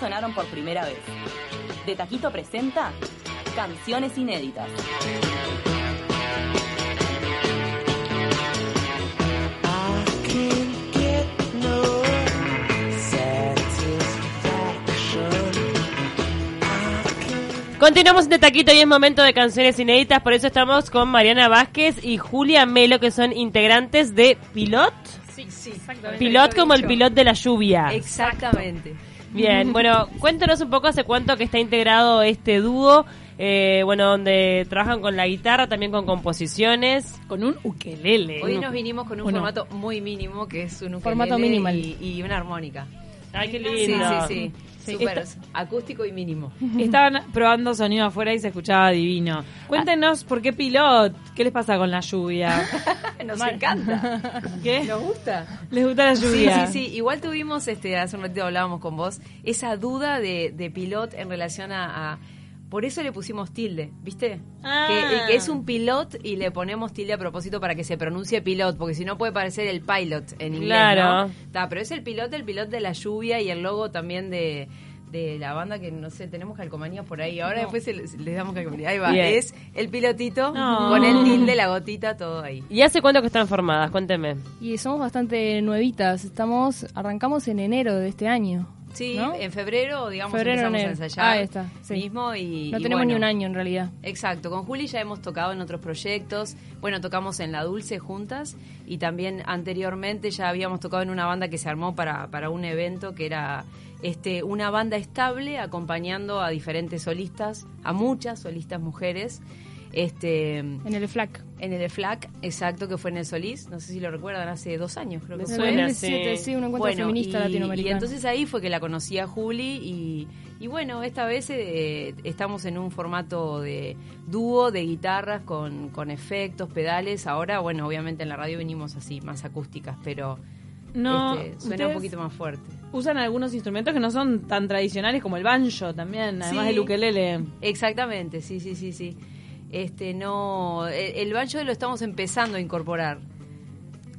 sonaron por primera vez. De Taquito presenta Canciones Inéditas. Continuamos de taquito y es momento de canciones inéditas, por eso estamos con Mariana Vázquez y Julia Melo, que son integrantes de Pilot. Sí, sí, exactamente. Pilot como el pilot de la lluvia. Exactamente. Bien, bueno, cuéntanos un poco hace cuánto que está integrado este dúo, eh, bueno, donde trabajan con la guitarra, también con composiciones. Con un ukelele. Hoy nos vinimos con un Uno. formato muy mínimo, que es un ukelele Formato minimal. y, y una armónica. Ay, qué lindo. sí, sí. Sí, Esta- acústico y mínimo. Estaban probando sonido afuera y se escuchaba divino. Cuéntenos por qué pilot, qué les pasa con la lluvia. Nos encanta. ¿Qué? Nos gusta. ¿Les gusta la Sí, lluvia? sí, sí. Igual tuvimos, este, hace un ratito hablábamos con vos, esa duda de, de pilot en relación a, a- Por eso le pusimos tilde, ¿viste? Ah. Que, que es un pilot y le ponemos tilde a propósito para que se pronuncie pilot, porque si no puede parecer el pilot en inglés, Claro. ¿no? Ta, pero es el pilot, el pilot de la lluvia y el logo también de de la banda que no sé, tenemos calcomanías por ahí. Ahora después se- les damos calcomanías. Ahí va, Bien. es el pilotito No. con el tilde, la gotita, todo ahí. ¿Y hace cuánto que están formadas? Cuénteme. Y somos bastante nuevitas. Estamos, arrancamos en enero de este año. Sí, ¿no? en febrero, digamos, Febrero, empezamos enero. a ensayar. Está, sí. Mismo y. No y tenemos bueno. ni un año en realidad. Exacto, con Juli ya hemos tocado en otros proyectos. Bueno, tocamos en La Dulce juntas y también anteriormente ya habíamos tocado en una banda que se armó para, para un evento que era este una banda estable acompañando a diferentes solistas, a muchas solistas mujeres. Este, En el FLAC. en el FLAC, exacto, que fue en el Solís, no sé si lo recuerdan, hace dos años creo que fue. suena, 2017, sí. sí, un encuentro Bueno, feminista y, latinoamericano. y entonces ahí fue que la conocí a Juli y, y bueno, esta vez eh, estamos en un formato de dúo, de guitarras con, con efectos, pedales. Ahora, bueno, obviamente en la radio venimos así, más acústicas, pero No, este, suena un poquito más fuerte. Usan algunos instrumentos que no son tan tradicionales como el banjo también, además Sí. del ukelele. Exactamente, sí, sí, sí, sí. Este, no, el, el banjo lo estamos empezando a incorporar.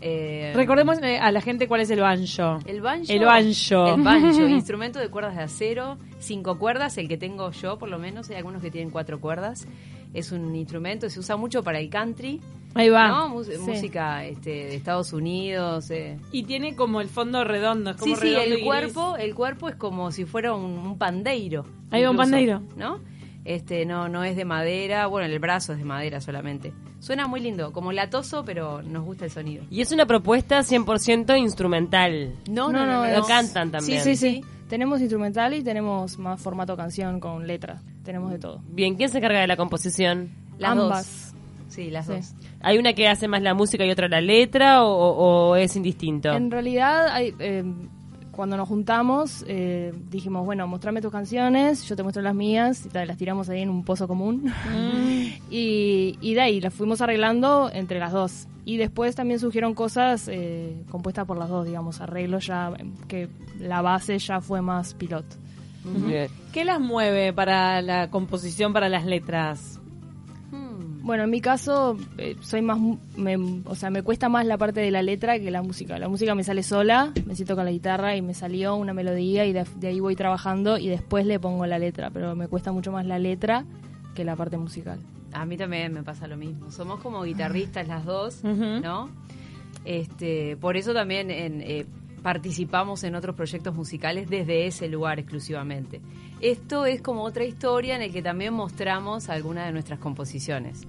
Eh, Recordemos eh, a la gente cuál es el banjo. El banjo. El banjo. El banjo, instrumento de cuerdas de acero, cinco cuerdas, el que tengo yo por lo menos, hay algunos que tienen cuatro cuerdas. Es un instrumento, se usa mucho para el country, Ahí va. ¿no? Mus- Música este, de Estados Unidos. eh. Y tiene como el fondo redondo. Es como Sí, sí, redondo y el gris. cuerpo, el cuerpo es como si fuera un, un pandeiro. Ahí va un pandeiro. ¿No? Este, no, no es de madera, bueno, el brazo es de madera solamente. Suena muy lindo, como latoso, pero nos gusta el sonido. Y es una propuesta 100% instrumental. No, no, no, no, Lo no. cantan también. Sí, sí, sí. Tenemos instrumental y tenemos más formato canción con letra. Tenemos de todo. Bien, ¿quién se encarga de la composición? Las Ambas. dos. Sí, las Sí. dos. ¿Hay una que hace más la música y otra la letra o, o es indistinto? En realidad, hay, eh, cuando nos juntamos, eh, dijimos, bueno, mostrame tus canciones, yo te muestro las mías, y tal, las tiramos ahí en un pozo común. y, y de ahí las fuimos arreglando entre las dos. Y después también surgieron cosas eh, compuestas por las dos, digamos, arreglos ya, que la base ya fue más pilot. Bien. ¿Qué las mueve para la composición, para las letras? Bueno, en mi caso, eh, soy más, me, o sea, me cuesta más la parte de la letra que la música. La música me sale sola, me siento con la guitarra y me salió una melodía y de, de ahí voy trabajando y después le pongo la letra, pero me cuesta mucho más la letra que la parte musical. A mí también me pasa lo mismo. Somos como guitarristas las dos. ¿no? Este, por eso también en, eh, participamos en otros proyectos musicales desde ese lugar exclusivamente. Esto es como otra historia en el que también mostramos algunas de nuestras composiciones.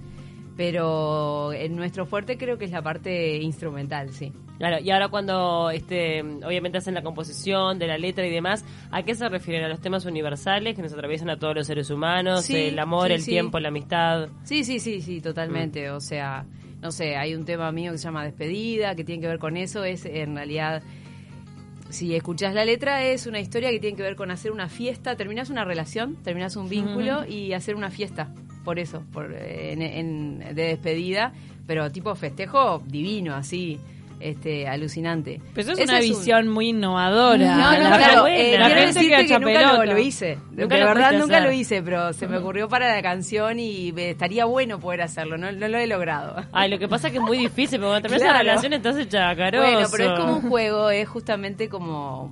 Pero en nuestro fuerte creo que es la parte instrumental, sí. Claro, y ahora cuando este, obviamente hacen la composición de la letra y demás, ¿a qué se refieren? ¿A los temas universales que nos atraviesan a todos los seres humanos? Sí, el amor, sí, el sí. tiempo, la amistad. Sí, sí, sí, sí, totalmente. O sea, no sé, hay un tema mío que se llama Despedida, que tiene que ver con eso. Es en realidad, si escuchás la letra, es una historia que tiene que ver con hacer una fiesta. Terminás una relación, terminás un vínculo y hacer una fiesta. Por eso, por, eh, en, en- de despedida. Pero tipo festejo divino, así, este, alucinante. Pero eso es una un- visión muy innovadora. no, no, La claro, eh, La quiero decirte que que nunca lo, hice. Nunca de verdad nunca hacer. lo hice, pero se me ocurrió para la canción y estaría bueno poder hacerlo. No, no lo he logrado. Ay, lo que pasa es que es muy difícil, porque cuando terminas Claro. la relación estás hecha carozo. Bueno, pero es como un juego, es justamente como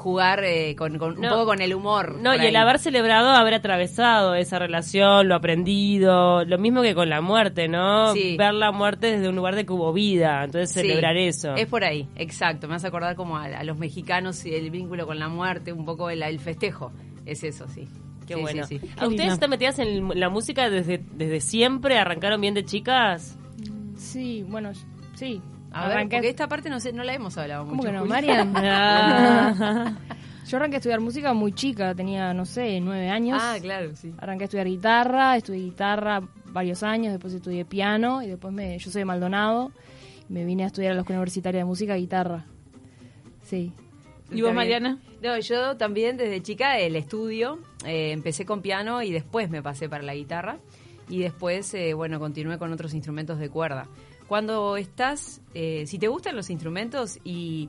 jugar eh, con, con- un poco con el humor. No, y el haber celebrado, haber atravesado esa relación, lo aprendido, lo mismo que con la muerte, ¿no? Sí. Ver la muerte desde un lugar de que hubo vida, entonces Sí, celebrar eso. Es por ahí, exacto. Me hace acordar como a, a los mexicanos y el vínculo con la muerte, un poco el, el festejo. Es eso, sí. Qué Sí, bueno. sí, sí. ¿A ustedes están metidas en la música desde, desde siempre? ¿Arrancaron bien de chicas? Sí, bueno, sí. A ver, Arranqué- porque esta parte no sé, no la hemos hablado ¿Cómo mucho. que no. Marian? Ah. Yo arranqué a estudiar música muy chica, tenía, no sé, nueve años. Ah, claro, sí. Arranqué a estudiar guitarra, estudié guitarra varios años, después estudié piano y después me, yo soy de Maldonado y me vine a estudiar a la Escuela Universitaria de Música guitarra. Sí. ¿Y vos. Mariana? No, yo también desde chica el estudio, eh, empecé con piano y después me pasé para la guitarra y después, eh, bueno, continué con otros instrumentos de cuerda. Cuando estás, eh, si te gustan los instrumentos y,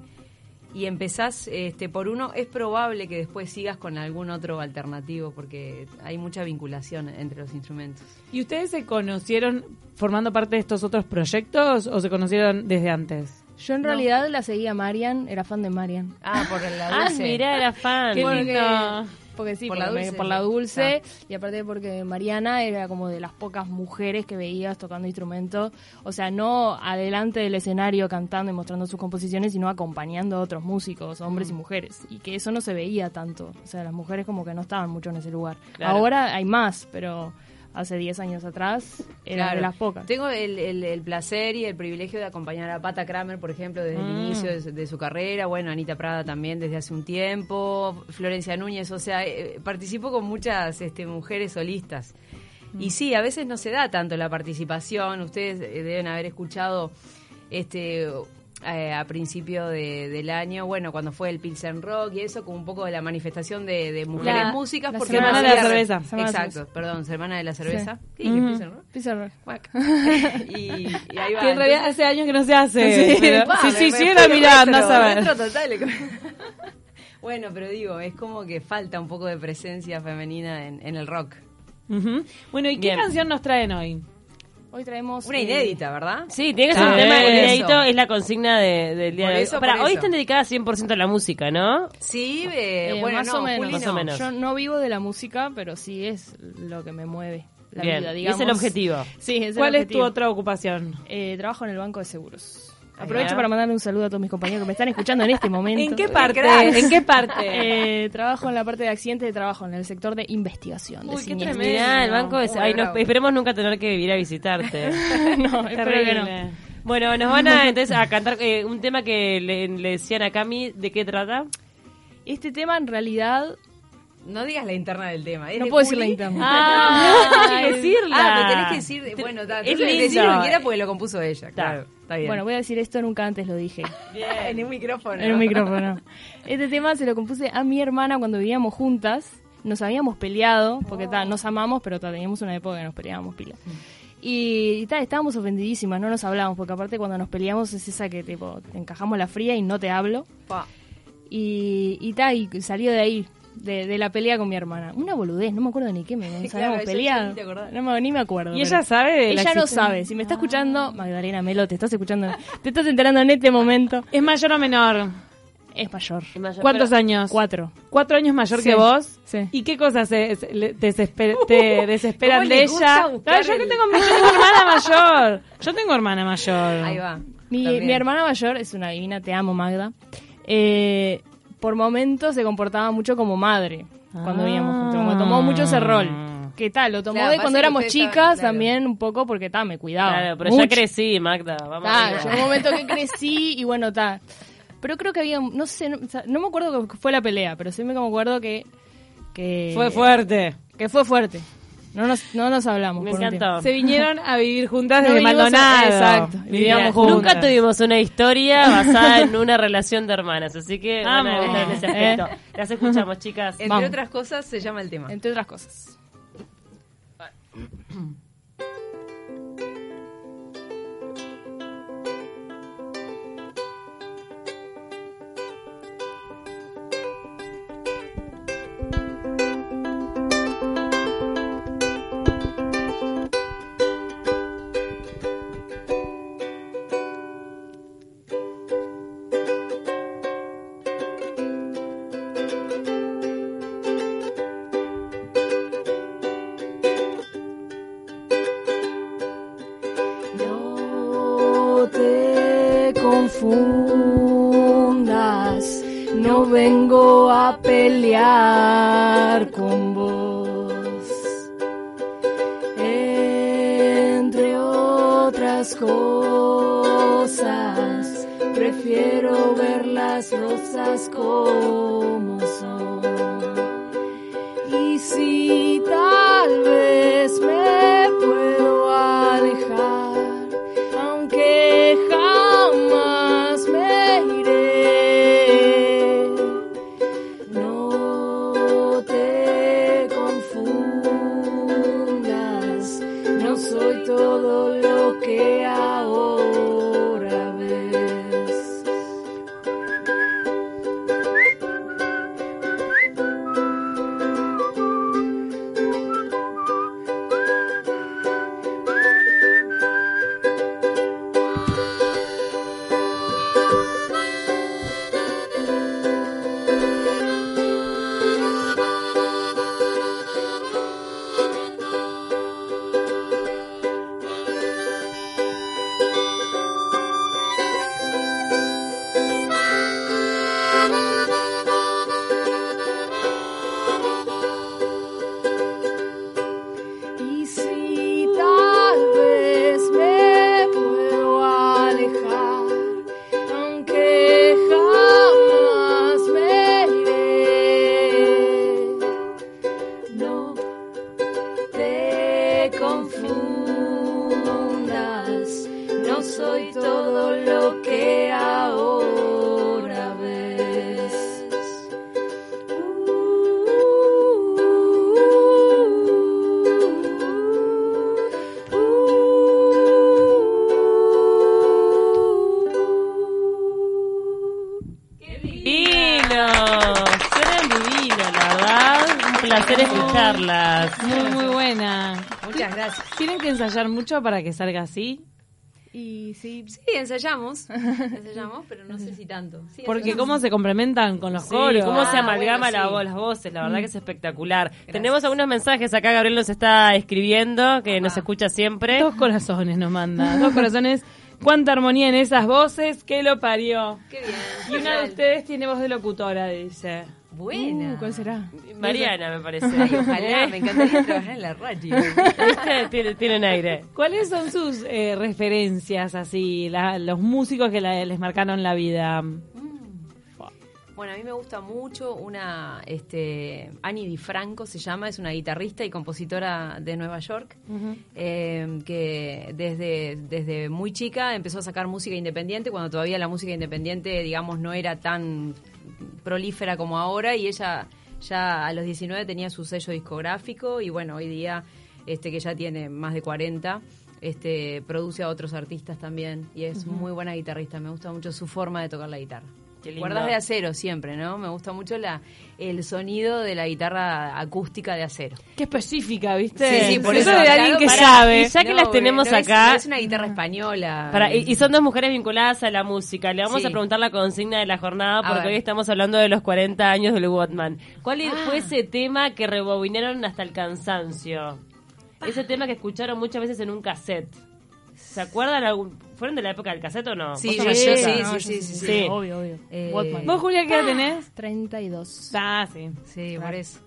y empezás este, por uno, es probable que después sigas con algún otro alternativo porque hay mucha vinculación entre los instrumentos. ¿Y ustedes se conocieron formando parte de estos otros proyectos o se conocieron desde antes? Yo en realidad la seguía a Marian, era fan de Marian. Ah, por la Ah, dulce. mirá, era fan. Qué Porque- lindo. Porque sí, Por la dulce. por la dulce Ah. y aparte porque Mariana era como de las pocas mujeres que veías tocando instrumentos, o sea, no adelante del escenario cantando y mostrando sus composiciones, sino acompañando a otros músicos, hombres Mm. y mujeres, y que eso no se veía tanto, o sea, las mujeres como que no estaban mucho en ese lugar. Claro. Ahora hay más, pero hace 10 años atrás era Claro. de las pocas. Tengo el, el- el placer y el privilegio de acompañar a Pata Kramer, por ejemplo, desde el inicio de, su- de su carrera. Bueno, Anita Prada también desde hace un tiempo. Florencia Núñez, o sea, eh, participo con muchas este, mujeres solistas. Y sí, a veces no se da tanto la participación. Ustedes eh, deben haber escuchado este eh, a principio de- del año, bueno, cuando fue el Pilsen Rock y eso, como un poco de la manifestación de, de mujeres La- músicas. la porque Semana de la Cerveza. Semana Exacto, Cerveza. perdón, Semana de la Cerveza. ¿Qué dije? Ujú. Pilsen Rock? Pizza Rock. Y, y ahí va. Que en realidad hace años que no se hace. pero- sí, sí, sí, fui era mirá, retro, andás a ver. total. bueno, pero digo, es como que falta un poco de presencia femenina en, en el rock. Bueno, ¿y qué canción nos traen hoy? Hoy traemos... Una inédita, ¿verdad? Sí, tiene que ser un Ah, tema por inédito, es la consigna de- del día Por de hoy. eso, Para, por hoy están dedicadas 100% a la música, ¿no? Sí, eh, Eh, bueno, más, no, o menos. Más o menos. Yo no vivo de la música, pero sí es lo que me mueve la Bien, vida, y digamos. es el objetivo. Sí, es el ¿Cuál es tu otra ocupación? Eh, trabajo en el Banco de Seguros. Aprovecho para mandarle un saludo a todos mis compañeros que me están escuchando en este momento. ¿En qué parte? cracks. ¿En qué parte? Eh, trabajo en la parte de accidentes de trabajo, en el sector de investigación. de Uy, qué tremendo. Mirá, el banco es... Muy Ay, no, bravo. esperemos nunca tener que ir a visitarte. no, espero que no. Bueno, nos van a entonces a cantar eh, un tema que le, le decían a Cami, ¿de qué trata? Este tema en realidad No digas la interna del tema. ¿es no de puedo decir la interna. Ah, tenés que decirla. Ah, pero tenés que decir. Bueno, está. Es decir lo que quiera porque lo compuso ella. Claro, está bien. Bueno, voy a decir esto, nunca antes lo dije. en un micrófono. En un micrófono. Este tema se lo compuse a mi hermana cuando vivíamos juntas. Nos habíamos peleado, porque ta, nos amamos, pero ta, teníamos una época que nos peleábamos pila. Y, y ta, estábamos ofendidísimas, no nos hablábamos, porque aparte cuando nos peleamos es esa que tipo, te encajamos la fría y no te hablo. Pa. Y, y, ta, y salió de ahí, de, de la pelea con mi hermana. Una boludez, no me acuerdo ni qué, me, Claro, habíamos peleado. acordás. No me, ni me acuerdo. ¿Y ella sabe de la Ella no sabe. Si me está escuchando, Magdalena Melo, te estás escuchando, te estás enterando en este momento. ¿Es mayor o menor? Es mayor. Es mayor, ¿Cuántos pero- años? Cuatro. ¿Cuatro años mayor Sí, que vos? sí. ¿Y qué cosas se- se- le- te, desesper- te desesperan ¿Cómo de ella? Claro, yo que tengo, yo tengo hermana mayor. Yo tengo hermana mayor. Ahí va. Mi, mi hermana mayor es una divina, te amo Magda. Eh, por momentos se comportaba mucho como madre cuando Ah. vivíamos juntos. Como tomó mucho ese rol. ¿Qué tal? Lo tomó Claro, de cuando éramos chicas claro. también un poco porque ta, me cuidaba. Claro, pero mucho. ya crecí, Magda. Vamos Ta, llegó un momento que crecí y bueno, está. Pero creo que había, no sé, no, o sea, no me acuerdo que fue la pelea, pero sí me acuerdo que... que Fue fuerte. Que fue fuerte. No nos, no nos hablamos. Me por encantó. Se vinieron a vivir juntas No desde a- Maldonado. exacto, vivíamos juntas. Nunca tuvimos una historia basada en una relación de hermanas, así que van a Vamos. ver en ese aspecto. Las escuchamos, chicas. Entre Vamos. otras cosas, se llama el tema. Entre otras cosas. No vengo a pelear con vos. Entre otras cosas, prefiero ver las rosas como Muy, muy buena. Muchas gracias. ¿Tienen que ensayar mucho para que salga así? Y sí, Sí, ensayamos. Ensayamos, pero no sé si tanto. Sí, Porque ensayamos. cómo se complementan con los Sí, coros. cómo se Ah, amalgama bueno, la voz, las voces, la verdad que es espectacular. Tenemos algunos mensajes acá, Gabriel nos está escribiendo, que nos escucha siempre. Dos corazones nos manda. Dos corazones. Cuánta armonía en esas voces que lo parió. Qué bien. Y una de ustedes tiene voz de locutora, dice. Buena. Uh, ¿cuál será? Mariana, me parece. Ay, ojalá, me encantaría trabajar en la radio. ¿Viste? Tiene, tiene un aire. ¿Cuáles son sus eh, referencias así, la- los músicos que la- les marcaron la vida? Bueno, a mí me gusta mucho una, este, Annie DiFranco se llama, es una guitarrista y compositora de Nueva York, eh, que desde, desde muy chica empezó a sacar música independiente, cuando todavía la música independiente, digamos, no era tan prolífera como ahora, y ella ya a los 19 tenía su sello discográfico, y bueno, hoy día, este, que ya tiene más de 40, este, produce a otros artistas también, y es muy buena guitarrista, me gusta mucho su forma de tocar la guitarra. Cuerdas de acero siempre, ¿no? Me gusta mucho la, el sonido de la guitarra acústica de acero. Qué específica, ¿viste? Sí, sí, por eso eso, de claro, alguien que para- sabe. y ya que las porque tenemos no es- acá- no es una guitarra española. Para, y, y son dos mujeres vinculadas a la música. Le vamos Sí. a preguntar la consigna de la jornada porque hoy estamos hablando de los 40 años del Watman. ¿Cuál Ah. fue ese tema que rebobinaron hasta el cansancio? Ese tema que escucharon muchas veces en un cassette. ¿Se acuerdan? algún- ¿Fueron de la época del cassette o no? Sí, ¿Vos yo- yo sí, sí, sí, yo sí, sí. Obvio, obvio. Eh, Walkman. ¿Vos, Julia, qué edad tenés? 32. Ah, sí. Sí, por eso.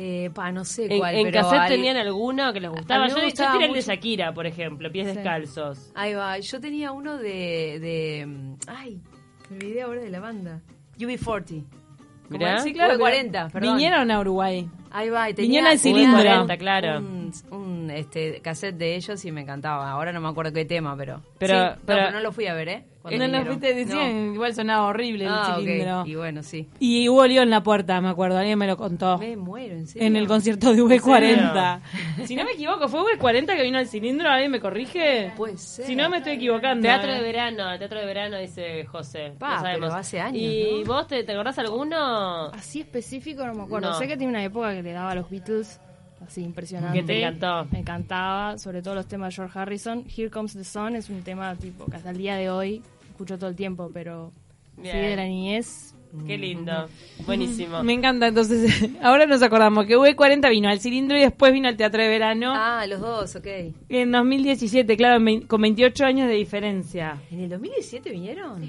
Eh, pa, no sé ¿En, cuál, en pero cassette tenían alguno que les gustaba? Yo, yo gustaba tiré el de. Shakira, por ejemplo, Pies Sí. Descalzos. Ahí va, yo tenía uno de, de... Ay, me olvidé ahora de la banda. UB40. ¿Cómo Mirá. Sí, claro. pero 40, perdón. Vinieron a Uruguay. Ahí va, y tenía, Vinieron al tenía cilindro. un- 40, claro. Un, un, este, cassette de ellos y me encantaba. Ahora no me acuerdo qué tema, pero. Pero- Sí, no, pero- no lo fui a ver, ¿eh? Cuando No lo fuiste diciendo, igual sonaba horrible el Ah, cilindro. Y bueno, sí. Y hubo lío en la puerta, me acuerdo, alguien me lo contó. Me muero, en serio. En el concierto de V40. Si no me equivoco, ¿fue V40 que vino al cilindro? ¿Alguien me corrige? Puede ser. Si no, me estoy equivocando. Teatro de eh. verano, teatro de verano, dice José. Pa, lo sabemos. pero hace años, ¿Y ¿no? vos te, te acordás alguno? Así específico no me acuerdo. No. Sé que tiene una época que le daba a los Beatles así impresionante. Que te encantó. Me encantaba, sobre todo los temas de George Harrison. Here Comes the Sun es un tema tipo que hasta el día de hoy escucho todo el tiempo, pero sí de la niñez Qué lindo. Buenísimo. Me encanta, entonces, ahora nos acordamos que V40 vino al cilindro y después vino al Teatro de Verano Ah, los dos, ok. en 2017, claro, con 28 años de diferencia. ¿En el 2017 vinieron?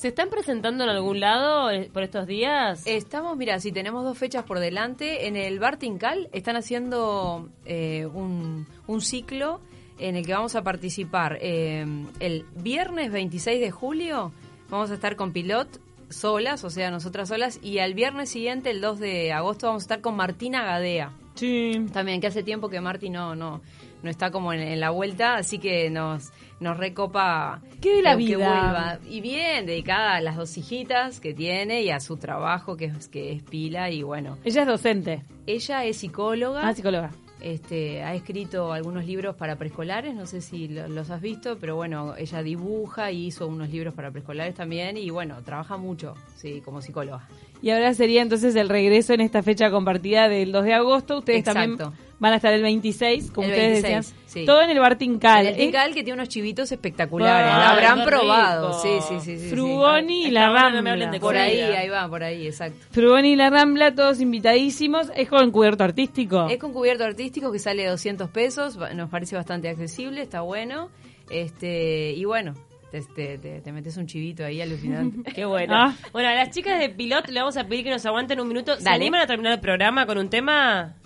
¿Se están presentando en algún lado eh, por estos días? Estamos, mira, si tenemos dos fechas por delante, en el Bar Tincal están haciendo eh, un, un ciclo en el que vamos a participar eh, el viernes 26 de julio, vamos a estar con Pilot solas, o sea, nosotras solas, y al viernes siguiente, el 2 de agosto, vamos a estar con Martina Gadea. Sí. También, que hace tiempo que Marti no, no, no está como en, en la vuelta, así que nos, nos recopa ¿Qué de la que vida? vuelva. Y bien, dedicada a las dos hijitas que tiene y a su trabajo, que es, que es pila, y bueno. Ella es docente. Ella es psicóloga. Ah, psicóloga. Este, ha escrito algunos libros para preescolares, no sé si lo- los has visto, pero bueno, ella dibuja y hizo unos libros para preescolares también y bueno, trabaja mucho, sí, como psicóloga. Y ahora sería entonces el regreso en esta fecha compartida del 2 de agosto. Ustedes Exacto. también van a estar el 26, como El ustedes 26, decían. sí. Todo en el Bar Tincal. El ¿eh? Tincal que tiene unos chivitos espectaculares, la habrán probado, rico. sí, sí, sí, sí, sí. Frugoni y la bueno Rambla. me hablen de Por ahí, ahí va, por ahí, exacto. Frugoni y la Rambla, todos invitadísimos. Es con cubierto artístico. Es con cubierto artístico que sale 200 pesos, nos parece bastante accesible, está bueno. Este, y bueno, te, te, te- te metes un chivito ahí alucinante. Qué bueno. Ah. Bueno, a las chicas de Pilot le vamos a pedir que nos aguanten un minuto. ¿Se Dale. animan a terminar el programa con un tema?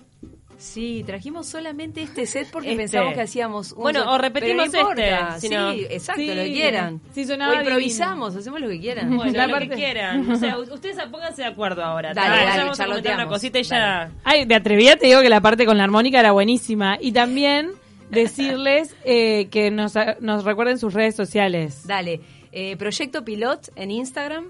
Sí, trajimos solamente este set porque Este. pensamos que hacíamos un Bueno, set, o repetimos pero no importa. este, si no- Sí, exacto, Sí, lo que quieran. sí, sonaba o improvisamos, hacemos lo que quieran. Bueno, La lo parte- que quieran. O sea, ustedes pónganse de acuerdo ahora. Dale, Vamos dale, a comentar una cosita y ya... Ay, de atrevida te digo que la parte con la armónica era buenísima. Y también decirles eh, que nos, nos recuerden sus redes sociales. Dale, eh, Proyecto Pilot en Instagram.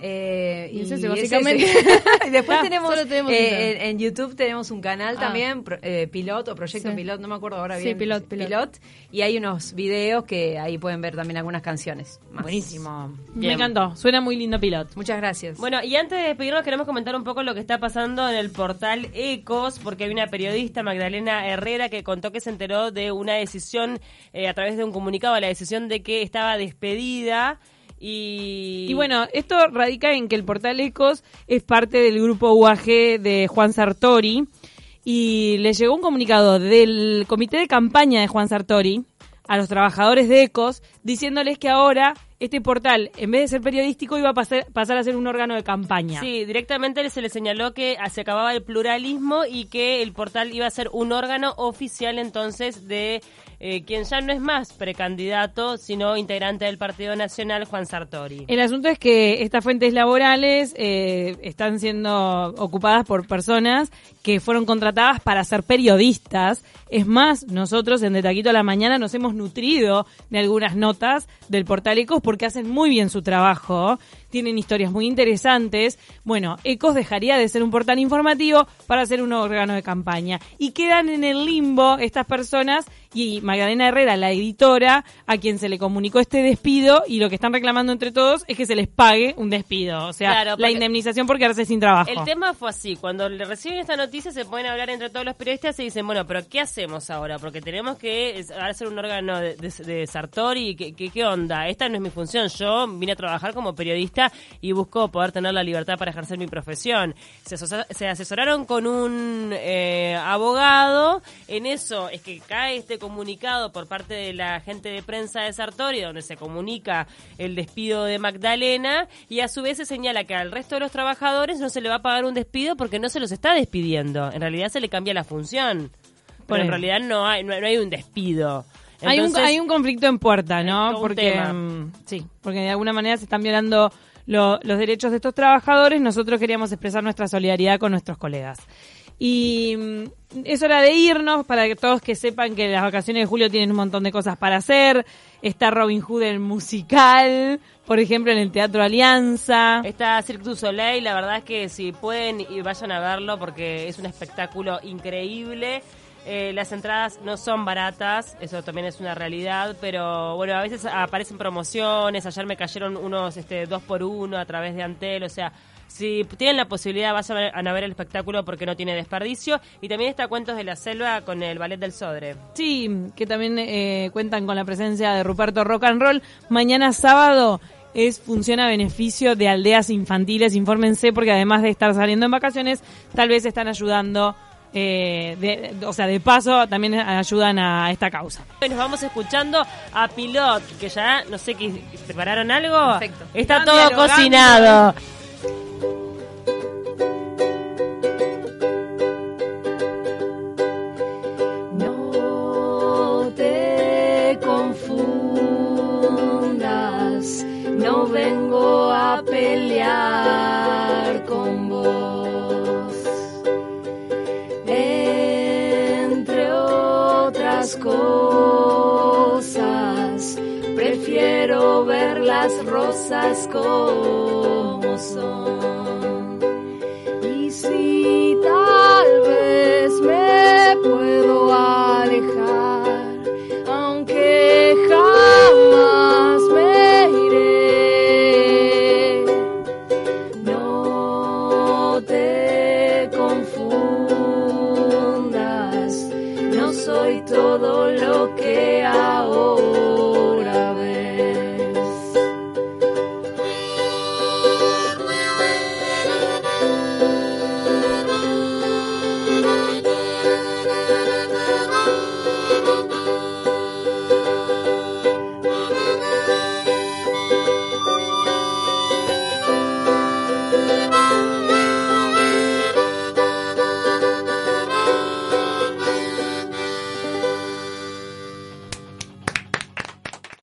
Eh, Y es ese, es básicamente. ese. y después Ah, tenemos, solo tenemos eh, en, en YouTube tenemos un canal Ah. también, pro- eh, Pilot o Proyecto Sí. Pilot, no me acuerdo ahora Sí, bien. Pilot, Pilot. Y hay unos videos que ahí pueden ver también algunas canciones. más. Buenísimo. Me encantó. Suena muy lindo pilot. Muchas gracias. Bueno, y antes de despedirnos queremos comentar un poco lo que está pasando en el portal Ecos, porque hay una periodista, Magdalena Herrera, que contó que se enteró de una decisión, eh, a través de un comunicado, la decisión de que estaba despedida y... Y bueno, esto radica en que el portal Ecos es parte del grupo UAG de Juan Sartori y le llegó un comunicado del comité de campaña de Juan Sartori a los trabajadores de Ecos diciéndoles que ahora este portal, en vez de ser periodístico, iba a pasar, pasar a ser un órgano de campaña. Sí, directamente se le señaló que se acababa el pluralismo y que el portal iba a ser un órgano oficial entonces de eh, quien ya no es más precandidato, sino integrante del Partido Nacional, Juan Sartori. El asunto es que estas fuentes laborales eh, están siendo ocupadas por personas que fueron contratadas para ser periodistas. Es más, nosotros en De Taquito a la Mañana nos hemos nutrido de algunas notas del portal Ecos porque hacen muy bien su trabajo. Tienen historias muy interesantes. Bueno, Ecos dejaría de ser un portal informativo para ser un órgano de campaña. Y quedan en el limbo estas personas y Magdalena Herrera, la editora, a quien se le comunicó este despido y lo que están reclamando entre todos es que se les pague un despido. O sea, Claro, la indemnización por quedarse sin trabajo. El tema fue así, cuando le reciben esta noticia se pueden hablar entre todos los periodistas y dicen, bueno, pero ¿qué hacemos ahora? Porque tenemos que ser un órgano de, de, de Sartori, ¿qué, qué, qué onda? Esta no es mi función, yo vine a trabajar como periodista y busco poder tener la libertad para ejercer mi profesión. Se, aso- se asesoraron con un eh, abogado, en eso es que cae este comunicado por parte de la gente de prensa de Sartori, donde se comunica el despido de Magdalena y a su vez se señala que al resto de los trabajadores no se le va a pagar un despido porque no se los está despidiendo. En realidad se le cambia la función. Pero en realidad no hay, no, no hay un despido. hay, un, hay un conflicto en puerta, ¿no? Porque tema. mm, sí, porque de alguna manera se están violando lo- los derechos de estos trabajadores. Nosotros queríamos expresar nuestra solidaridad con nuestros colegas. Y mm, es hora de irnos para que todos que sepan que las vacaciones de julio tienen un montón de cosas para hacer. Está Robin Hood el musical, por ejemplo, en el Teatro Alianza. Está Cirque du Soleil, la verdad es que si pueden y vayan a verlo porque es un espectáculo increíble. Eh, las entradas no son baratas, eso también es una realidad, pero bueno, a veces aparecen promociones, ayer me cayeron unos este, dos por uno a través de Antel, o sea, si tienen la posibilidad vayan a ver, a ver el espectáculo porque no tiene desperdicio. Y también está Cuentos de la Selva con el Ballet del Sodre. Sí, que también eh, cuentan con la presencia de Ruperto Rock and Roll. Mañana sábado es funciona a beneficio de aldeas infantiles. Infórmense porque además de estar saliendo en vacaciones, tal vez están ayudando, eh, de- o sea, de paso también ayudan a esta causa. Hoy nos vamos escuchando a Pilot, que ya no sé qué prepararon algo. Perfecto. Está Están todo dialogando. cocinado. Rosas como